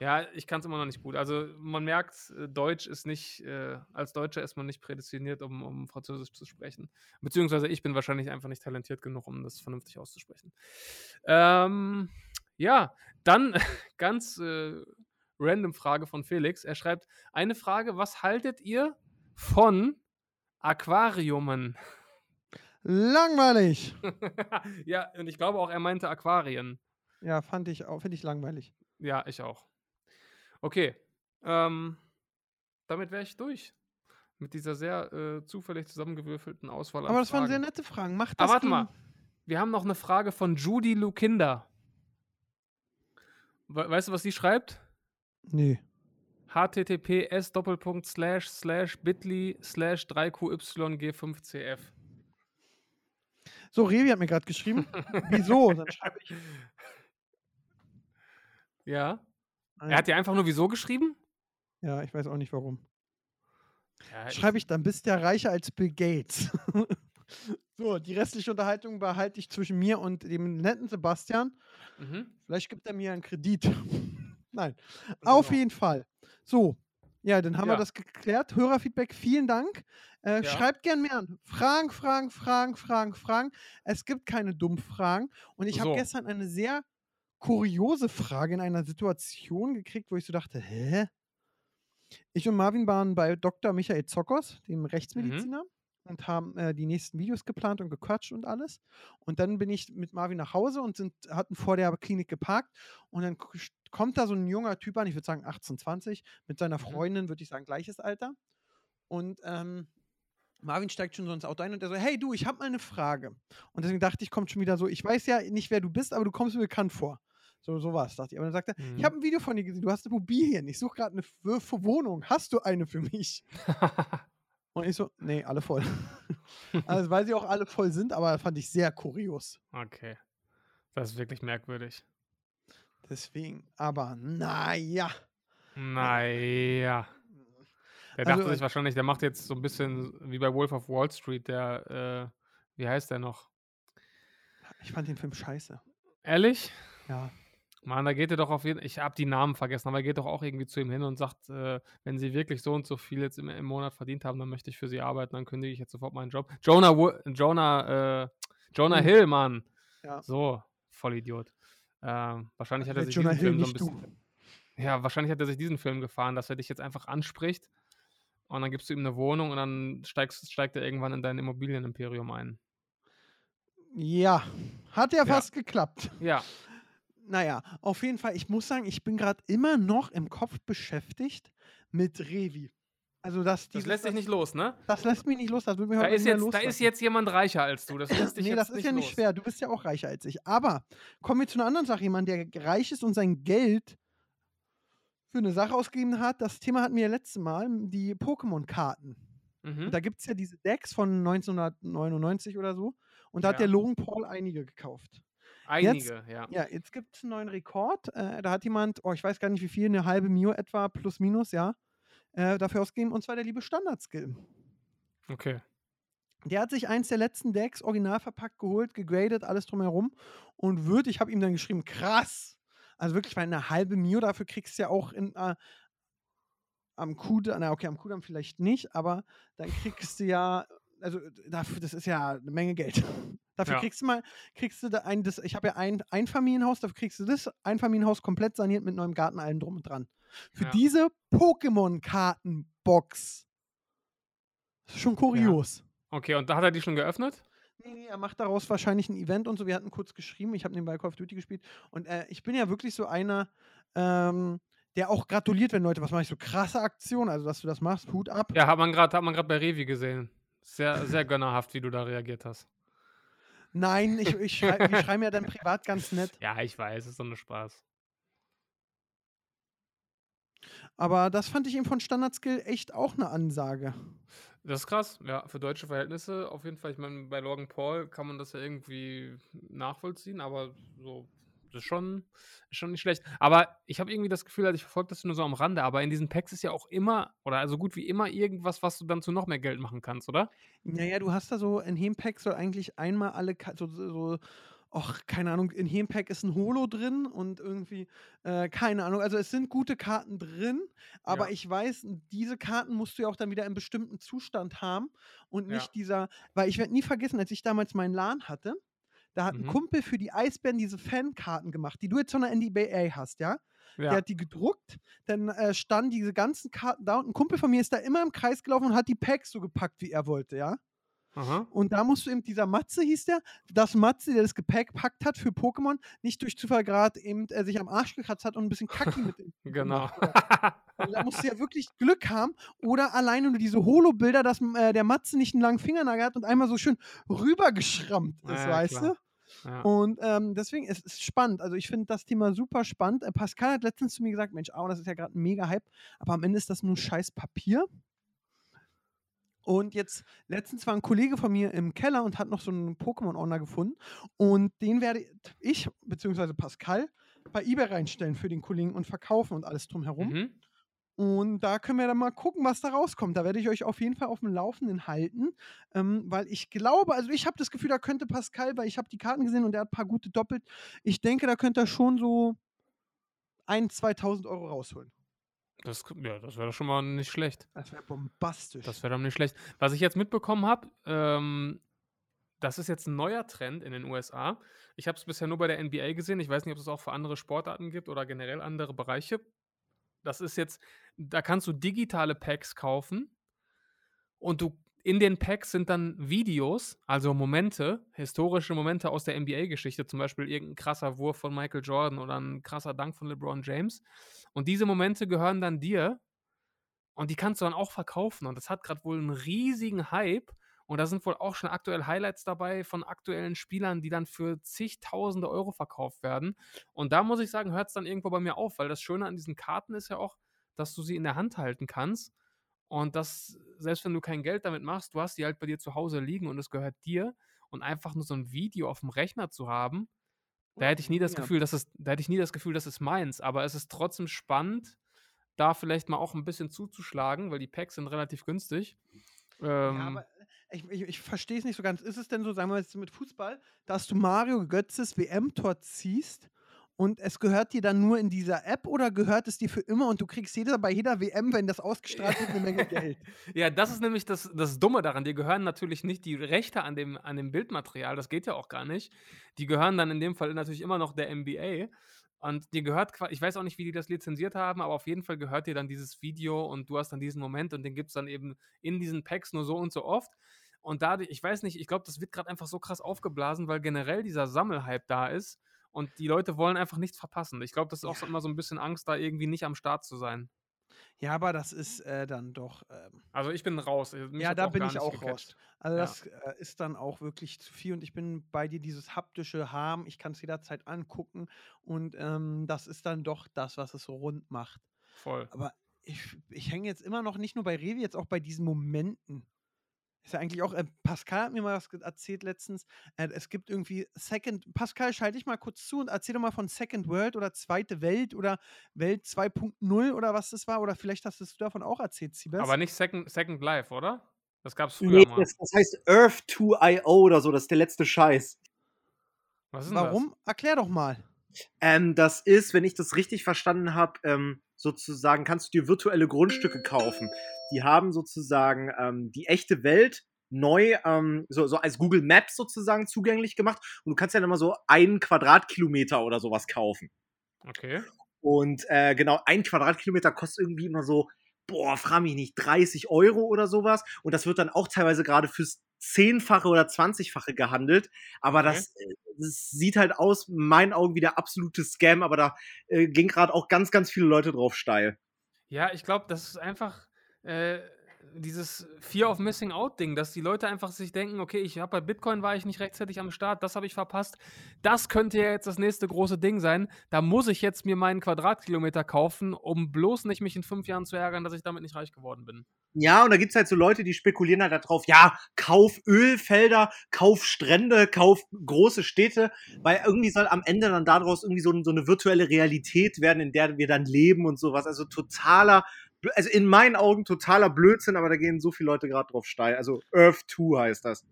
Ja, ich kann es immer noch nicht gut. Also man merkt, äh, Deutsch ist nicht, äh, als Deutscher ist man nicht prädestiniert, um, um Französisch zu sprechen. Beziehungsweise ich bin wahrscheinlich einfach nicht talentiert genug, um das vernünftig auszusprechen. Ähm, ja, dann ganz äh, random Frage von Felix. Er schreibt, eine Frage, was haltet ihr von Aquariumen? Langweilig. ja, und ich glaube auch, er meinte Aquarien. Ja, fand ich auch, finde ich langweilig. Ja, ich auch. Okay. Ähm, damit wäre ich durch. Mit dieser sehr äh, zufällig zusammengewürfelten Auswahl. Aber das waren sehr Fragen. nette Fragen. Macht das Aber warte mal. Wir haben noch eine Frage von Judy Lukinda. We weißt du, was sie schreibt? Nee. https doppelpunkt slash slash bit.ly slash 3qyg5cf. So, Revi hat mir gerade geschrieben. Wieso? Dann schreibe ich. Ja. Nein. Er hat dir einfach nur wieso geschrieben? Ja, ich weiß auch nicht warum. Ja, Schreibe ich, dann bist du ja reicher als Bill Gates. so, die restliche Unterhaltung behalte ich zwischen mir und dem netten Sebastian. Mhm. Vielleicht gibt er mir einen Kredit. Nein. Auf Genau. jeden Fall. So. Ja, dann haben Ja. wir das geklärt. Hörerfeedback, vielen Dank. Äh, Ja. Schreibt gern mehr an. Fragen, Fragen, Fragen, Fragen, Fragen. Es gibt keine dummen Fragen. Und ich habe So. gestern eine sehr kuriose Frage in einer Situation gekriegt, wo ich so dachte, hä? Ich und Marvin waren bei Dr. Michael Zokos, dem Rechtsmediziner, und haben äh, die nächsten Videos geplant und gequatscht und alles. Und dann bin ich mit Marvin nach Hause und sind, hatten vor der Klinik geparkt. Und dann kommt da so ein junger Typ an, ich würde sagen 18, 20, mit seiner Freundin, würde ich sagen, gleiches Alter. Und ähm, Marvin steigt schon so ins Auto ein und er so, hey du, ich habe mal eine Frage. Und deswegen dachte ich, kommt schon wieder so, ich weiß ja nicht, wer du bist, aber du kommst mir bekannt vor. So, so war es, dachte ich. Aber dann sagt er, Mhm. ich habe ein Video von dir gesehen, du hast eine Immobilien, ich suche gerade eine für Wohnung, hast du eine für mich? Und ich so, nee, alle voll. also, weil sie auch alle voll sind, aber fand ich sehr kurios. okay. Das ist wirklich merkwürdig. Deswegen, aber naja. Naja. Der Also, dachte sich äh, wahrscheinlich, der macht jetzt so ein bisschen wie bei Wolf of Wall Street, der, äh, wie heißt der noch? Ich fand den Film scheiße. Ehrlich? Ja. Mann, da geht er doch auf jeden Ich habe die Namen vergessen, aber er geht doch auch irgendwie zu ihm hin und sagt, äh, wenn sie wirklich so und so viel jetzt im, im Monat verdient haben, dann möchte ich für sie arbeiten, dann kündige ich jetzt sofort meinen Job. Jonah, Jonah, äh, Jonah Mhm. Hill, Mann. Ja. So, Vollidiot. Ähm, wahrscheinlich hat er Wer sich diesen Film so ein du. bisschen. Ja, wahrscheinlich hat er sich diesen Film gefahren, dass er dich jetzt einfach anspricht und dann gibst du ihm eine Wohnung und dann steigst, steigt er irgendwann in dein Immobilienimperium ein. Ja. Hat ja Ja. fast geklappt. Ja, Naja, auf jeden Fall, ich muss sagen, ich bin gerade immer noch im Kopf beschäftigt mit Revi. Also das, das lässt dich nicht los, ne? Das lässt mich nicht los, das will mir Da heute ist, jetzt, da ist jetzt jemand reicher als du. Das lässt dich nee, jetzt das ist nicht ja nicht los. schwer. Du bist ja auch reicher als ich. Aber kommen wir zu einer anderen Sache. Jemand, der reich ist und sein Geld für eine Sache ausgegeben hat. Das Thema hatten wir ja letztes Mal, die Pokémon-Karten. Mhm. Da gibt es ja diese Decks von 1999 oder so. Und da hat Ja. der Logan Paul einige gekauft. Einige, ja. Ja, jetzt gibt es einen neuen Rekord. Äh, da hat jemand, oh, ich weiß gar nicht wie viel, eine halbe Mio etwa, plus minus, ja, äh, dafür ausgegeben. Und zwar der liebe Standard-Skill. Okay. Der hat sich eins der letzten Decks original verpackt geholt, gegradet, alles drumherum und wird, ich habe ihm dann geschrieben, krass. Also wirklich, weil eine halbe Mio dafür kriegst du ja auch in, äh, am Kudamm, na okay, am Kudamm vielleicht nicht, aber dann kriegst du ja, also dafür, das ist ja eine Menge Geld. Dafür Ja. kriegst du mal, kriegst du da ein, das, ich habe ja ein Einfamilienhaus, dafür kriegst du das Einfamilienhaus komplett saniert mit neuem Garten, allem drum und dran. Für Ja. diese Pokémon-Kartenbox. Das ist schon kurios. Okay, und da hat er die schon geöffnet? Nee, nee, er macht daraus wahrscheinlich ein Event und so. Wir hatten kurz geschrieben, ich habe nebenbei Call of Duty gespielt. Und äh, ich bin ja wirklich so einer, ähm, der auch gratuliert, wenn Leute was machen. So krasse Aktion, also dass du das machst, Hut ab. Ja, hat man gerade bei Revi gesehen. Sehr, sehr gönnerhaft, wie du da reagiert hast. Nein, ich, ich schrei, wir schreiben ja dann privat ganz nett. Ja, ich weiß, es ist so eine Spaß. Aber das fand ich ihm von Standardskill echt auch eine Ansage. Das ist krass, ja, für deutsche Verhältnisse auf jeden Fall. Ich meine, bei Logan Paul kann man das ja irgendwie nachvollziehen, aber so das ist schon, ist schon nicht schlecht. Aber ich habe irgendwie das Gefühl, also ich verfolge das nur so am Rande, aber in diesen Packs ist ja auch immer, oder also gut wie immer, irgendwas, was du dann zu noch mehr Geld machen kannst, oder? Naja, du hast da so, in Hem-Pack soll eigentlich einmal alle, so, so ach, keine Ahnung, in Hempack ist ein Holo drin und irgendwie, äh, keine Ahnung, also es sind gute Karten drin, aber ja. ich weiß, diese Karten musst du ja auch dann wieder in bestimmten Zustand haben und nicht ja. dieser, weil ich werde nie vergessen, als ich damals meinen LAN hatte, da hat mhm. ein Kumpel für die Eisbären diese Fankarten gemacht, die du jetzt von der NBA hast, ja? ja. Der hat die gedruckt, dann äh, standen diese ganzen Karten da und ein Kumpel von mir ist da immer im Kreis gelaufen und hat die Packs so gepackt, wie er wollte, ja? Aha. Und da musst du eben, dieser Matze hieß der, das Matze, der das Gepäck packt hat für Pokémon, nicht durch Zufall gerade eben äh, sich am Arsch gekratzt hat und ein bisschen Kacki mit dem. genau. Also da musst du ja wirklich Glück haben. Oder alleine nur diese Holo-Bilder, dass äh, der Matze nicht einen langen Fingernagel hat und einmal so schön rübergeschrammt ist, ja, weißt klar. du? Ja. Und ähm, deswegen ist es spannend. Also ich finde das Thema super spannend. Äh, Pascal hat letztens zu mir gesagt, Mensch, oh, das ist ja gerade ein mega Hype, aber am Ende ist das nur scheiß Papier. Und jetzt letztens war ein Kollege von mir im Keller und hat noch so einen Pokémon-Owner gefunden. Und den werde ich, beziehungsweise Pascal, bei eBay reinstellen für den Kollegen und verkaufen und alles drumherum. Mhm. Und da können wir dann mal gucken, was da rauskommt. Da werde ich euch auf jeden Fall auf dem Laufenden halten, ähm, weil ich glaube, also ich habe das Gefühl, da könnte Pascal, weil ich habe die Karten gesehen und er hat ein paar gute doppelt. Ich denke, da könnte er schon so 1.000, 2.000 Euro rausholen. Das, ja, das wäre doch schon mal nicht schlecht. Das wäre bombastisch. Das wäre doch nicht schlecht. Was ich jetzt mitbekommen habe, ähm, das ist jetzt ein neuer Trend in den USA. Ich habe es bisher nur bei der NBA gesehen. Ich weiß nicht, ob es auch für andere Sportarten gibt oder generell andere Bereiche. Das ist jetzt, da kannst du digitale Packs kaufen und du in den Packs sind dann Videos, also Momente, historische Momente aus der NBA-Geschichte, zum Beispiel irgendein krasser Wurf von Michael Jordan oder ein krasser Dank von LeBron James. Und diese Momente gehören dann dir und die kannst du dann auch verkaufen. Und das hat gerade wohl einen riesigen Hype. Und da sind wohl auch schon aktuell Highlights dabei von aktuellen Spielern, die dann für zigtausende Euro verkauft werden. Und da muss ich sagen, hört es dann irgendwo bei mir auf, weil das Schöne an diesen Karten ist ja auch, dass du sie in der Hand halten kannst und das, selbst wenn du kein Geld damit machst, du hast die halt bei dir zu Hause liegen und es gehört dir. Und einfach nur so ein Video auf dem Rechner zu haben, da hätte ich nie das ja. Gefühl, dass es, da hätte ich nie das Gefühl, das ist meins. Aber es ist trotzdem spannend, da vielleicht mal auch ein bisschen zuzuschlagen, weil die Packs sind relativ günstig. Ähm, ja, aber ich, ich, ich verstehe es nicht so ganz. Ist es denn so, sagen wir jetzt mit Fußball, dass du Mario Götzes WM-Tor ziehst und es gehört dir dann nur in dieser App oder gehört es dir für immer und du kriegst jeder, bei jeder WM, wenn das ausgestrahlt wird, eine Menge Geld? ja, das ist nämlich das, das Dumme daran. Dir gehören natürlich nicht die Rechte an dem, an dem Bildmaterial, das geht ja auch gar nicht. Die gehören dann in dem Fall natürlich immer noch der NBA. Und dir gehört, ich weiß auch nicht, wie die das lizenziert haben, aber auf jeden Fall gehört dir dann dieses Video und du hast dann diesen Moment und den gibt es dann eben in diesen Packs nur so und so oft. Und da, ich weiß nicht, ich glaube, das wird gerade einfach so krass aufgeblasen, weil generell dieser Sammelhype da ist und die Leute wollen einfach nichts verpassen. Ich glaube, das ist auch ja. immer so ein bisschen Angst, da irgendwie nicht am Start zu sein. Ja, aber das ist äh, dann doch. Ähm, also ich bin raus. Mich ja, da bin ich auch gecatcht. raus. Also ja. das äh, ist dann auch wirklich zu viel und ich bin bei dir dieses haptische Harm. Ich kann es jederzeit angucken und ähm, das ist dann doch das, was es so rund macht. Voll. Aber ich, ich hänge jetzt immer noch nicht nur bei Revi, jetzt auch bei diesen Momenten. Ist ja eigentlich auch, äh, Pascal hat mir mal was erzählt letztens. Äh, es gibt irgendwie Second. Pascal, schalte ich mal kurz zu und erzähl doch mal von Second World oder Zweite Welt oder Welt 2.0 oder was das war. Oder vielleicht hast du davon auch erzählt, Siebes. Aber nicht Second, Second Life, oder? Das gab es früher nee, mal. Das, das heißt Earth 2.io oder so. Das ist der letzte Scheiß. Was ist denn Warum? Das? Erklär doch mal. Ähm, das ist, wenn ich das richtig verstanden habe, ähm, sozusagen kannst du dir virtuelle Grundstücke kaufen. Die haben sozusagen ähm, die echte Welt neu ähm, so, so als Google Maps sozusagen zugänglich gemacht und du kannst ja dann immer so einen Quadratkilometer oder sowas kaufen. Okay. Und äh, genau, ein Quadratkilometer kostet irgendwie immer so, boah, frag mich nicht, 30 Euro oder sowas. Und das wird dann auch teilweise gerade fürs zehnfache oder zwanzigfache gehandelt. Aber Okay. das, äh, das sieht halt aus, in meinen Augen, wie der absolute Scam. Aber da äh, ging gerade auch ganz, ganz viele Leute drauf steil. Ja, ich glaube, das ist einfach äh, dieses Fear of Missing Out Ding, dass die Leute einfach sich denken, okay, ich habe bei Bitcoin war ich nicht rechtzeitig am Start, das habe ich verpasst. Das könnte ja jetzt das nächste große Ding sein. Da muss ich jetzt mir meinen Quadratkilometer kaufen, um bloß nicht mich in fünf Jahren zu ärgern, dass ich damit nicht reich geworden bin. Ja, und da gibt's halt so Leute, die spekulieren halt darauf, ja, kauf Ölfelder, kauf Strände, kauf große Städte, weil irgendwie soll am Ende dann daraus irgendwie so, so eine virtuelle Realität werden, in der wir dann leben und sowas. Also totaler, also in meinen Augen totaler Blödsinn, aber da gehen so viele Leute gerade drauf steil. Also Earth 2 heißt das.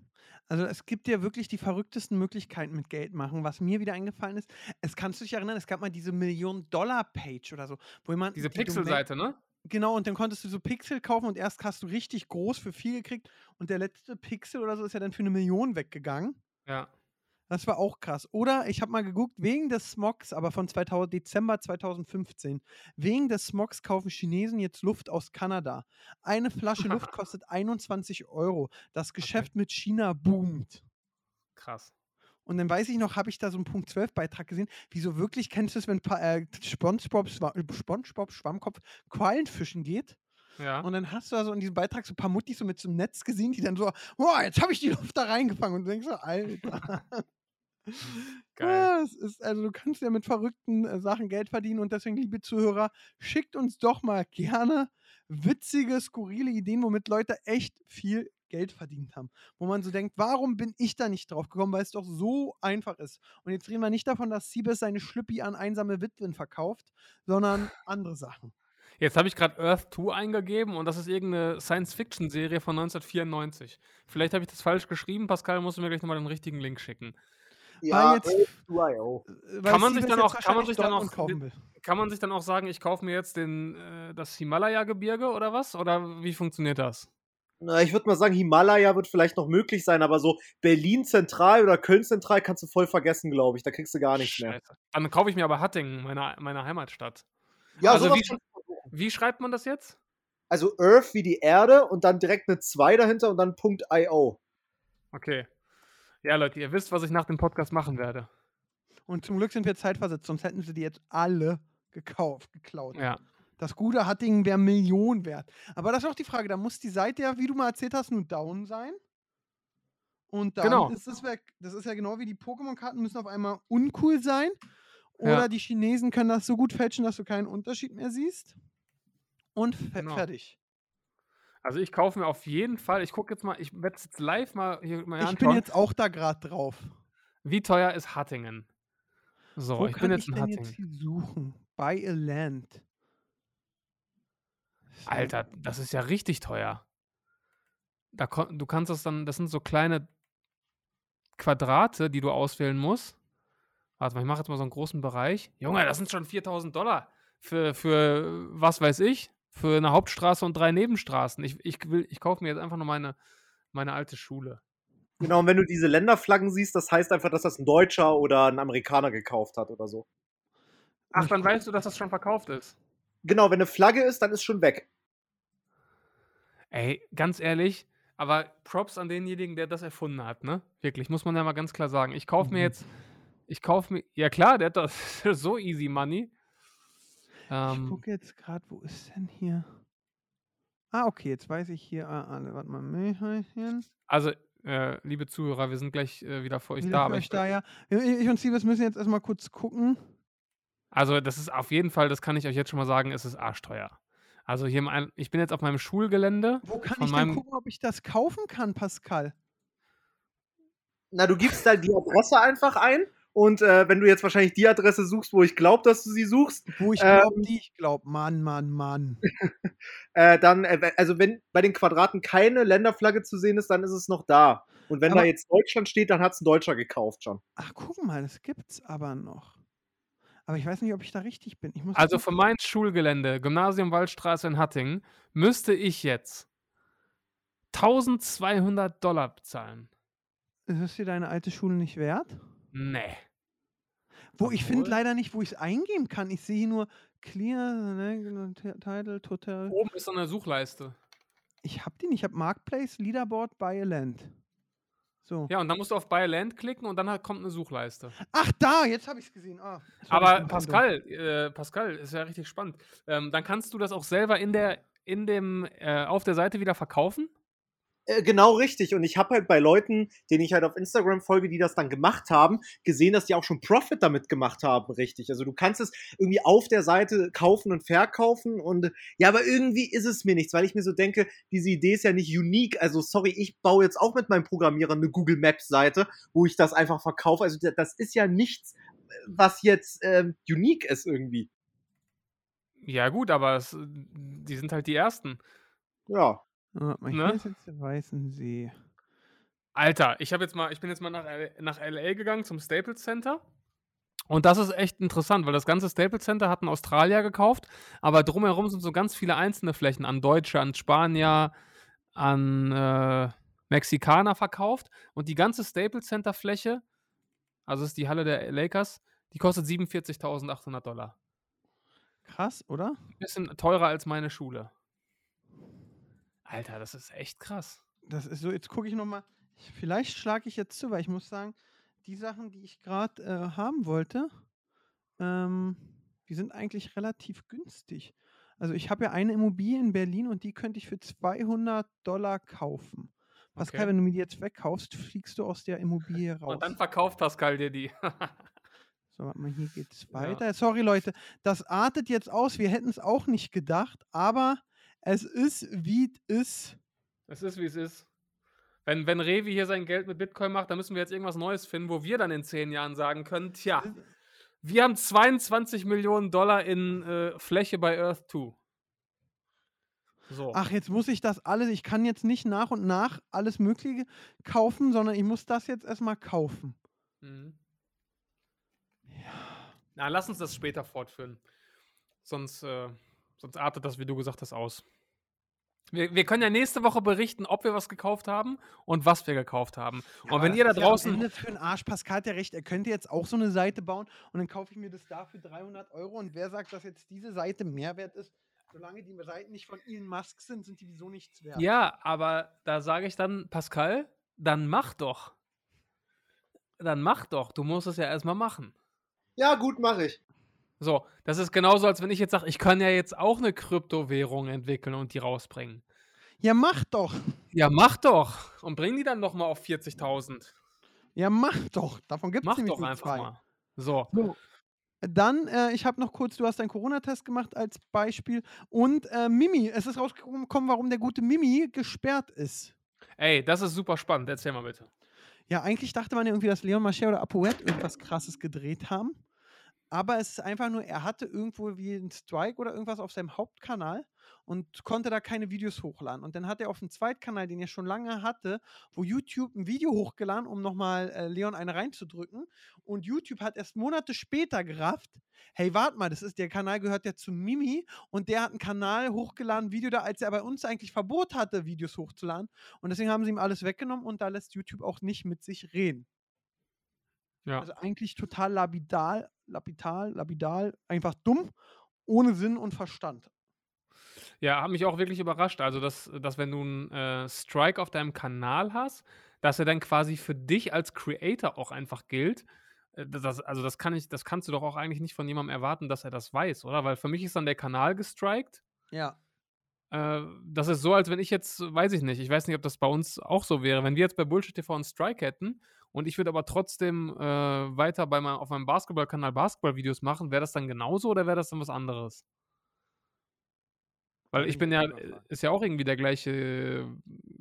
Also es gibt ja wirklich die verrücktesten Möglichkeiten mit Geld machen. Was mir wieder eingefallen ist, es kannst du dich erinnern, es gab mal diese Million-Dollar-Page oder so, wo jemand Diese die Pixelseite, ne? Genau, und dann konntest du so Pixel kaufen und erst hast du richtig groß für viel gekriegt und der letzte Pixel oder so ist ja dann für eine Million weggegangen. Ja. Das war auch krass. Oder ich habe mal geguckt, wegen des Smogs, aber von 2000, Dezember 2015, wegen des Smogs kaufen Chinesen jetzt Luft aus Kanada. Eine Flasche Luft kostet 21 Euro. Das Geschäft mit China boomt. Krass. Und dann weiß ich noch, habe ich da so einen Punkt 12 Beitrag gesehen. Wieso wirklich kennst du es, wenn pa äh, SpongeBob, SpongeBob Schwammkopf Quallen fischen geht? Ja. Und dann hast du da so in diesem Beitrag so ein paar Muttis so mit so einem Netz gesehen, die dann so, oh, jetzt habe ich die Luft da reingefangen. Und du denkst so, Alter. Geil. Ja, ist, also du kannst ja mit verrückten äh, Sachen Geld verdienen und deswegen, liebe Zuhörer, schickt uns doch mal gerne witzige, skurrile Ideen, womit Leute echt viel Geld verdient haben. Wo man so denkt, warum bin ich da nicht drauf gekommen, weil es doch so einfach ist. Und jetzt reden wir nicht davon, dass Siebes seine Schlüppi an einsame Witwen verkauft, sondern andere Sachen. Jetzt habe ich gerade Earth 2 eingegeben und das ist irgendeine Science-Fiction-Serie von 1994. Vielleicht habe ich das falsch geschrieben. Pascal, musst du mir gleich nochmal den richtigen Link schicken. Weil jetzt- Earth 2.io. Äh, weil Kann man sich dann auch- kann man sich dann auch kaufen mit- will. Kann man sich dann auch sagen, ich kaufe mir jetzt den, äh, das Himalaya-Gebirge oder was? Oder wie funktioniert das? Na, ich würde mal sagen, Himalaya wird vielleicht noch möglich sein, aber so Berlin Zentral oder Köln Zentral kannst du voll vergessen, glaube ich. Da kriegst du gar nichts mehr. Dann kaufe ich mir aber Hattingen, meine, meine Heimatstadt. Ja, Also sowas wie-. Wie schreibt man das jetzt? Also Earth wie die Erde und dann direkt eine 2 dahinter und dann Punkt .io. Okay. Ja, Leute, ihr wisst, was ich nach dem Podcast machen werde. Und zum Glück sind wir zeitversetzt, sonst hätten sie die jetzt alle gekauft, geklaut. Ja. Das gute Hattingen wäre Millionen wert. Aber das ist auch die Frage, da muss die Seite ja, wie du mal erzählt hast, nun down sein. Und dann Genau. ist es weg. Das ist ja genau wie die Pokémon-Karten müssen auf einmal uncool sein. Oder Ja. die Chinesen können das so gut fälschen, dass du keinen Unterschied mehr siehst. Und fe Genau. fertig. Also ich kaufe mir auf jeden Fall, ich gucke jetzt mal, ich werde es jetzt live mal hier mal Ich anschauen. bin jetzt auch da gerade drauf. Wie teuer ist Hattingen? So, Wo ich kann bin jetzt ich in denn Hattingen. jetzt hier suchen? Buy a land. Alter, das ist ja richtig teuer. Da, du kannst das dann, das sind so kleine Quadrate, die du auswählen musst. Warte mal, ich mache jetzt mal so einen großen Bereich. Junge, das sind schon 4000 Dollar für, für was weiß ich, für eine Hauptstraße und drei Nebenstraßen. Ich, ich, will, ich kaufe mir jetzt einfach nur meine, meine alte Schule. Genau, und wenn du diese Länderflaggen siehst, das heißt einfach, dass das ein Deutscher oder ein Amerikaner gekauft hat oder so. Ach, dann weißt du, dass das schon verkauft ist. Genau, wenn eine Flagge ist, dann ist schon weg. Ey, ganz ehrlich, aber Props an denjenigen, der das erfunden hat, ne? Wirklich, muss man ja mal ganz klar sagen. Ich kaufe mir Mhm. jetzt, ich kaufe mir, ja klar, der hat das so easy money. Ich Ähm, gucke jetzt gerade, wo ist denn hier? Ah, okay, jetzt weiß ich hier ah, alle. Warte mal, Milchhäuschen. also, äh, liebe Zuhörer, wir sind gleich äh, wieder für euch Wieder da. für euch ich, da, ja. Ich ich und Siebes müssen jetzt erstmal kurz gucken. also, das ist auf jeden Fall, das kann ich euch jetzt schon mal sagen, es ist arschteuer. Also, hier, mein, ich bin jetzt auf meinem Schulgelände. Wo kann ich meinem- denn gucken, ob ich das kaufen kann, Pascal? Na, du gibst da die Adresse einfach ein und äh, wenn du jetzt wahrscheinlich die Adresse suchst, wo ich glaube, dass du sie suchst, Wo ich Ähm. glaube, die ich glaube. Mann, Mann, Mann. äh, dann, äh, also wenn bei den Quadraten keine Länderflagge zu sehen ist, dann ist es noch da. Und wenn da Aber- jetzt Deutschland steht, dann hat es ein Deutscher gekauft schon. Ach, guck mal, das gibt's aber noch. Aber ich weiß nicht, ob ich da richtig bin. Ich muss Also, für mein Schulgelände, Gymnasium Waldstraße in Hattingen, müsste ich jetzt 1200 Dollar bezahlen. Ist es dir deine alte Schule nicht wert? Nee. Wo ich finde Obwohl- leider nicht, wo ich es eingeben kann. Ich sehe nur Clear, ne, Title, Total. Oben ist so eine Suchleiste. Ich habe die nicht. Ich habe Marketplace, Leaderboard, Buy a Land. So. Ja, und dann musst du auf Buy Land klicken und dann halt kommt eine Suchleiste. Ach, da, jetzt habe ich es gesehen. Ah, Aber. Pascal, äh, Pascal, ist ja richtig spannend. Ähm, dann kannst du das auch selber in der, in dem, äh, auf der Seite wieder verkaufen? Äh, genau richtig. Und ich habe halt bei Leuten, denen ich halt auf Instagram folge, die das dann gemacht haben, gesehen, dass die auch schon Profit damit gemacht haben, richtig. Also du kannst es irgendwie auf der Seite kaufen und verkaufen und ja, aber irgendwie ist es mir nichts, weil ich mir so denke, diese Idee ist ja nicht unique. Also sorry, ich baue jetzt auch mit meinem Programmierer eine Google Maps Seite, wo ich das einfach verkaufe. Also das ist ja nichts, was jetzt ähm, unique ist irgendwie. Ja, gut, aber es, die sind halt die Ersten. Ja. Ah, mal Ne? Ist jetzt der Weißensee. Alter, ich habe jetzt mal, ich bin jetzt mal nach, nach LA gegangen zum Staples Center. Und das ist echt interessant, weil das ganze Staples Center hat ein Australier gekauft, aber drumherum sind so ganz viele einzelne Flächen an Deutsche, an Spanier, an äh, Mexikaner verkauft. Und die ganze Staples Center Fläche, also ist die Halle der Lakers, die kostet 47.800 Dollar. Krass, oder? Bisschen teurer als meine Schule. Alter, das ist echt krass. Das ist so, jetzt gucke ich nochmal. Vielleicht schlage ich jetzt zu, weil ich muss sagen, die Sachen, die ich gerade äh, haben wollte, ähm, die sind eigentlich relativ günstig. Also ich habe ja eine Immobilie in Berlin und die könnte ich für 200 Dollar kaufen. Pascal, Okay. wenn du mir die jetzt wegkaufst, fliegst du aus der Immobilie raus. Und dann verkauft Pascal dir die. So, warte mal, hier geht's Ja. weiter. Sorry, Leute, das artet jetzt aus. Wir hätten es auch nicht gedacht, aber es ist, wie es ist. Es ist, wie es ist. Wenn, wenn Revi hier sein Geld mit Bitcoin macht, dann müssen wir jetzt irgendwas Neues finden, wo wir dann in zehn Jahren sagen können, tja, wir haben 22 Millionen Dollar in äh, Fläche bei Earth 2. So. Ach, jetzt muss ich das alles, ich kann jetzt nicht nach und nach alles Mögliche kaufen, sondern ich muss das jetzt erstmal kaufen. Mhm. Na, lass uns das später fortführen. Sonst, äh, sonst artet das, wie du gesagt hast, aus. Wir, wir können ja nächste Woche berichten, ob wir was gekauft haben und was wir gekauft haben. und aber wenn ihr da ja draußen. Ende für den Arsch, Pascal hat ja recht, er könnte jetzt auch so eine Seite bauen und dann kaufe ich mir das da für 300 Euro und wer sagt, dass jetzt diese Seite Mehrwert ist? Solange die Seiten nicht von Elon Musk sind, sind die wieso nichts wert. Ja, aber da sage ich dann, Pascal, dann mach doch. Dann mach doch. Du musst es ja erstmal machen. Ja, gut, mache ich. So, das ist genauso, als wenn ich jetzt sage, ich kann ja jetzt auch eine Kryptowährung entwickeln und die rausbringen. Ja, mach doch. Ja, mach doch. Und bring die dann noch mal auf 40.000. Ja, mach doch. Davon gibt es Mach nämlich doch einfach zwei. mal. So. So. Dann, äh, ich habe noch kurz, du hast einen Corona-Test gemacht als Beispiel. Und äh, Mimi, es ist rausgekommen, warum der gute Mimi gesperrt ist. Ey, das ist super spannend. Erzähl mal bitte. Ja, eigentlich dachte man ja irgendwie, dass Leon Mascher oder Apoet irgendwas krasses gedreht haben. Aber es ist einfach nur, er hatte irgendwo wie einen Strike oder irgendwas auf seinem Hauptkanal und konnte da keine Videos hochladen. Und dann hat er auf dem Zweitkanal, den er schon lange hatte, wo YouTube ein Video hochgeladen, um nochmal äh, Leon eine reinzudrücken. Und YouTube hat erst Monate später gerafft, hey, warte mal, das ist, der Kanal gehört ja zu Mimi und der hat einen Kanal hochgeladen, Video da, als er bei uns eigentlich Verbot hatte, Videos hochzuladen. Und deswegen haben sie ihm alles weggenommen und da lässt YouTube auch nicht mit sich reden. Ja. Also eigentlich total labidal, lapidal, labidal, einfach dumm, ohne Sinn und Verstand. Ja, hat mich auch wirklich überrascht. Also, dass, dass wenn du einen äh, Strike auf deinem Kanal hast, dass er dann quasi für dich als Creator auch einfach gilt. Äh, Das, also, das kann ich, das kannst du doch auch eigentlich nicht von jemandem erwarten, dass er das weiß, oder? Weil für mich ist dann der Kanal gestrikt. Ja. Äh, das ist so, als wenn ich jetzt, weiß ich nicht, ich weiß nicht, ob das bei uns auch so wäre. Wenn wir jetzt bei Bullshit TV einen Strike hätten und ich würde aber trotzdem äh, weiter bei meinem, auf meinem Basketball-Kanal Basketball-Videos machen, wäre das dann genauso oder wäre das dann was anderes? Weil ich bin ich ja, äh, ist ja auch irgendwie der gleiche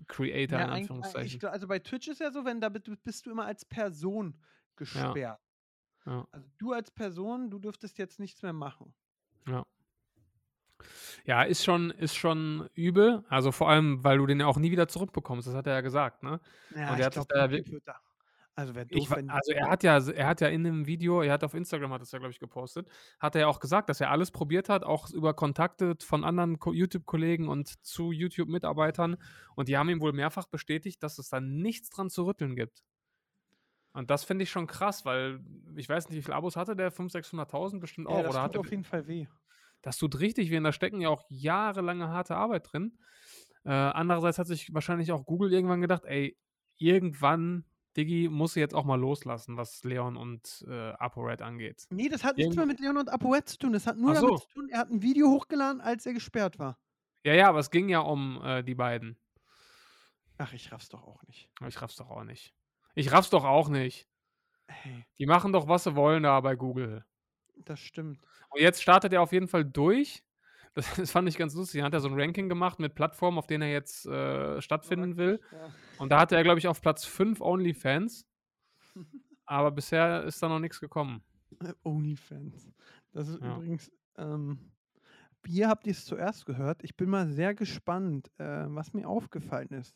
Creator, in eigentlich- ich, Anführungszeichen. gl- also bei Twitch ist ja so, wenn da bist, bist du immer als Person gesperrt. Ja. Also du als Person, du dürftest jetzt nichts mehr machen. Ja. Ja, ist schon, ist schon übel. Also vor allem, weil du den ja auch nie wieder zurückbekommst. Das hat er ja gesagt, ne? Ja, Und er hat sich da wirklich- Also wäre Ich, doof, wa- wenn also er hat ja, er hat ja in dem Video, er hat auf Instagram hat es ja, glaube ich, gepostet, hat er ja auch gesagt, dass er alles probiert hat, auch über Kontakte von anderen Ko- YouTube-Kollegen und zu YouTube-Mitarbeitern. Und die haben ihm wohl mehrfach bestätigt, dass es da nichts dran zu rütteln gibt. Und das finde ich schon krass, weil ich weiß nicht, wie viele Abos hatte der? 500.000, 600.000 bestimmt ja, auch. das Oder tut auf jeden Fall weh. das tut richtig weh. Und da stecken ja auch jahrelange harte Arbeit drin. Äh, andererseits hat sich wahrscheinlich auch Google irgendwann gedacht, ey, irgendwann Diggi muss jetzt auch mal loslassen, was Leon und äh, ApoRed angeht. Nee, das hat nichts mehr mit Leon und ApoRed zu tun. Das hat nur Ach damit so. zu tun, er hat ein Video hochgeladen, als er gesperrt war. Ja, ja, aber es ging ja um äh, die beiden. Ach, ich raff's doch auch nicht. Ich raff's doch auch nicht. Ich raff's doch auch nicht. Hey, Die machen doch, was sie wollen da bei Google. das stimmt. Und jetzt startet er auf jeden Fall durch. Das, das fand ich ganz lustig. Er hat ja so ein Ranking gemacht mit Plattformen, auf denen er jetzt äh, stattfinden will. Und da hatte er, glaube ich, auf Platz 5 OnlyFans. Aber bisher ist da noch nichts gekommen. OnlyFans. Das ist Ja. übrigens. Ähm, ihr habt es zuerst gehört. Ich bin mal sehr gespannt, äh, was mir aufgefallen ist.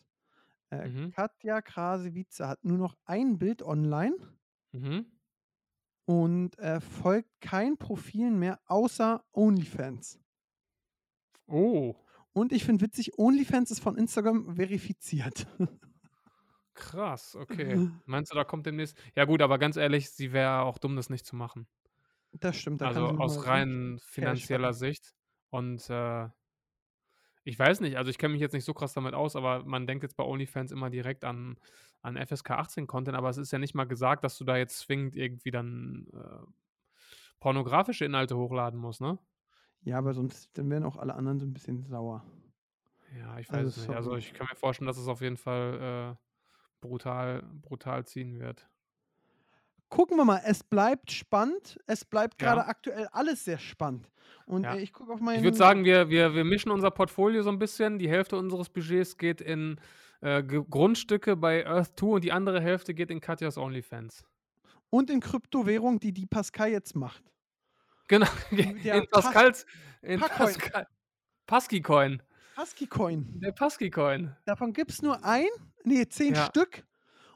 Äh, Mhm. Katja Krase-Wietze hat nur noch ein Bild online Mhm. und äh, folgt kein Profilen mehr außer OnlyFans. Oh, Und ich finde witzig, OnlyFans ist von Instagram verifiziert. krass, okay. Meinst du, da kommt demnächst. Ja, gut, aber ganz ehrlich, sie wäre auch dumm, das nicht zu machen. Das stimmt. Da also aus rein finanzieller. Sicht. Und äh, ich weiß nicht, also ich kenne mich jetzt nicht so krass damit aus, aber man denkt jetzt bei OnlyFans immer direkt an, an FSK 18 Content, aber es ist ja nicht mal gesagt, dass du da jetzt zwingend irgendwie dann äh, pornografische Inhalte hochladen musst, ne? Ja, aber sonst dann wären auch alle anderen so ein bisschen sauer. Ja, ich weiß Also, es nicht. Also ich kann mir vorstellen, dass es auf jeden Fall äh, brutal, brutal ziehen wird. Gucken wir mal, es bleibt spannend. Es bleibt Ja. gerade aktuell alles sehr spannend. Und Ja. äh, ich gucke auf meinen. Ich würde sagen, wir, wir, wir mischen unser Portfolio so ein bisschen. Die Hälfte unseres Budgets geht in äh, Grundstücke bei Earth 2 und die andere Hälfte geht in Katjas OnlyFans. Und in Kryptowährung, die die Pascal jetzt macht. Genau. In Pascals. In. Pascal. Pasky-Coin. Husky Coin. Der Pasky-Coin. Davon gibt es nur ein, nee, zehn Ja. Stück.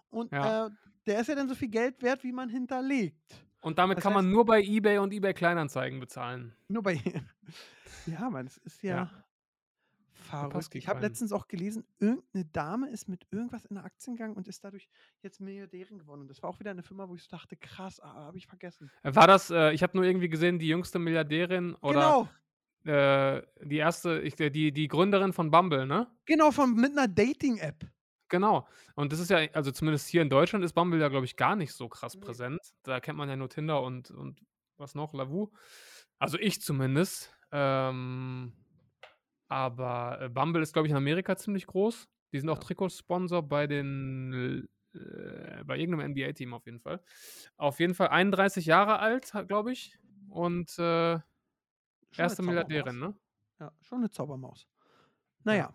Und Ja. äh, der ist ja dann so viel Geld wert, wie man hinterlegt. Und damit Das kann man heißt- nur bei eBay und eBay Kleinanzeigen bezahlen. Nur bei. ja, aber das ist ja, Ja. Verrückt. Ich habe letztens auch gelesen, irgendeine Dame ist mit irgendwas in der Aktien gegangen und ist dadurch jetzt Milliardärin geworden. Und das war auch wieder eine Firma, wo ich so dachte, krass, ah, habe ich vergessen. Äh, War das, äh, ich habe nur irgendwie gesehen, die jüngste Milliardärin oder genau, äh, die erste, ich, äh, die, die Gründerin von Bumble, ne? genau, von, mit einer Dating-App. Genau. Und das ist ja, also zumindest hier in Deutschland ist Bumble ja, glaube ich, gar nicht so krass Nee. präsent. Da kennt man ja nur Tinder und, und was noch, Lavu. Also ich zumindest. Ähm, aber äh, Bumble ist, glaube ich, in Amerika ziemlich groß. Die sind auch Ja. Trikotsponsor bei den äh, bei irgendeinem NBA-Team auf jeden Fall. Auf jeden Fall 31 Jahre alt, glaube ich. Und äh, erste. Milliardärin, ne? Ja, schon eine Zaubermaus. Naja,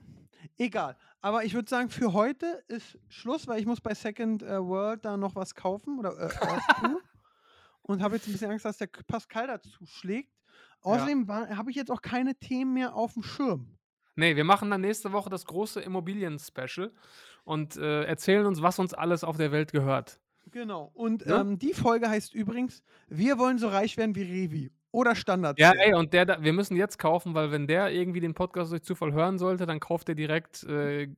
egal. Aber ich würde sagen, für heute ist Schluss, weil ich muss bei Second äh, World da noch was kaufen oder äh, Earth 2. und habe jetzt ein bisschen Angst, dass der Pascal dazu schlägt. Außerdem habe ich jetzt auch keine Themen mehr auf dem Schirm. Nee, wir machen dann nächste Woche das große Immobilien-Special und äh, erzählen uns, was uns alles auf der Welt gehört. Genau. Und Ja? ähm, die Folge heißt übrigens, wir wollen so reich werden wie Revi. Oder Standard. Ja, ey, und der, wir müssen jetzt kaufen, weil wenn der irgendwie den Podcast durch Zufall hören sollte, dann kauft er direkt äh,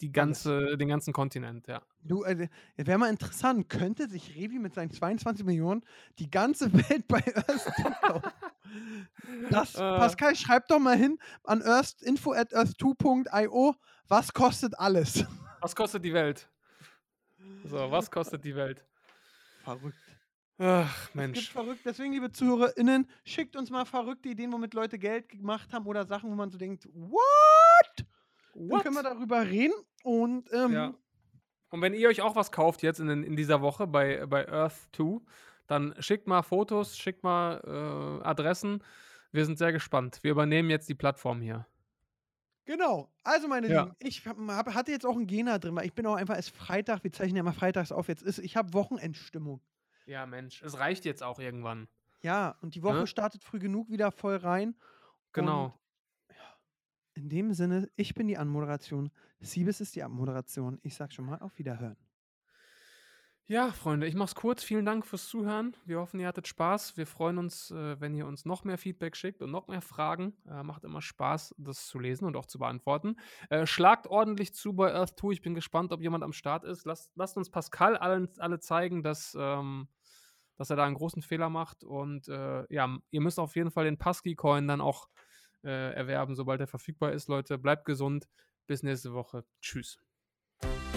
die ganze, den ganzen Kontinent, ja. Du, äh, wäre mal interessant, könnte sich Revi mit seinen 22 Millionen die ganze Welt bei Earth 2 kaufen? Das, Äh. Pascal, schreib doch mal hin an earth, info at earth2.io, was kostet alles? Was kostet die Welt? So, was kostet die Welt? Verrückt. Ach, Es gibt Mensch. verrückt. Deswegen, liebe ZuhörerInnen, schickt uns mal verrückte Ideen, womit Leute Geld gemacht haben oder Sachen, wo man so denkt, what? Dann können wir darüber reden. Und ähm, Ja. Und wenn ihr euch auch was kauft jetzt in, in dieser Woche bei, bei Earth 2, dann schickt mal Fotos, schickt mal äh, Adressen. Wir sind sehr gespannt. Wir übernehmen jetzt die Plattform hier. Genau. Also, meine Ja. Lieben, ich hab, hatte jetzt auch einen Gena drin, weil ich bin auch einfach erst Freitag, wir zeichnen ja immer freitags auf, jetzt ist, ich habe Wochenendstimmung. Ja, Mensch, es reicht jetzt auch irgendwann. Ja, und die Woche Ne? startet früh genug wieder voll rein. Genau. In dem Sinne, ich bin die Anmoderation, Siebes ist die Abmoderation. Ich sag schon mal auf Wiederhören. Ja, Freunde, ich mach's kurz. Vielen Dank fürs Zuhören. Wir hoffen, ihr hattet Spaß. Wir freuen uns, äh, wenn ihr uns noch mehr Feedback schickt und noch mehr Fragen. Äh, macht immer Spaß, das zu lesen und auch zu beantworten. Äh, schlagt ordentlich zu bei Earth 2. Ich bin gespannt, ob jemand am Start ist. Lasst, lasst uns Pascal allen, alle zeigen, dass, ähm, dass er da einen großen Fehler macht. Und äh, ja, ihr müsst auf jeden Fall den Pasky-Coin dann auch äh, erwerben, sobald er verfügbar ist, Leute. Bleibt gesund. Bis nächste Woche. Tschüss.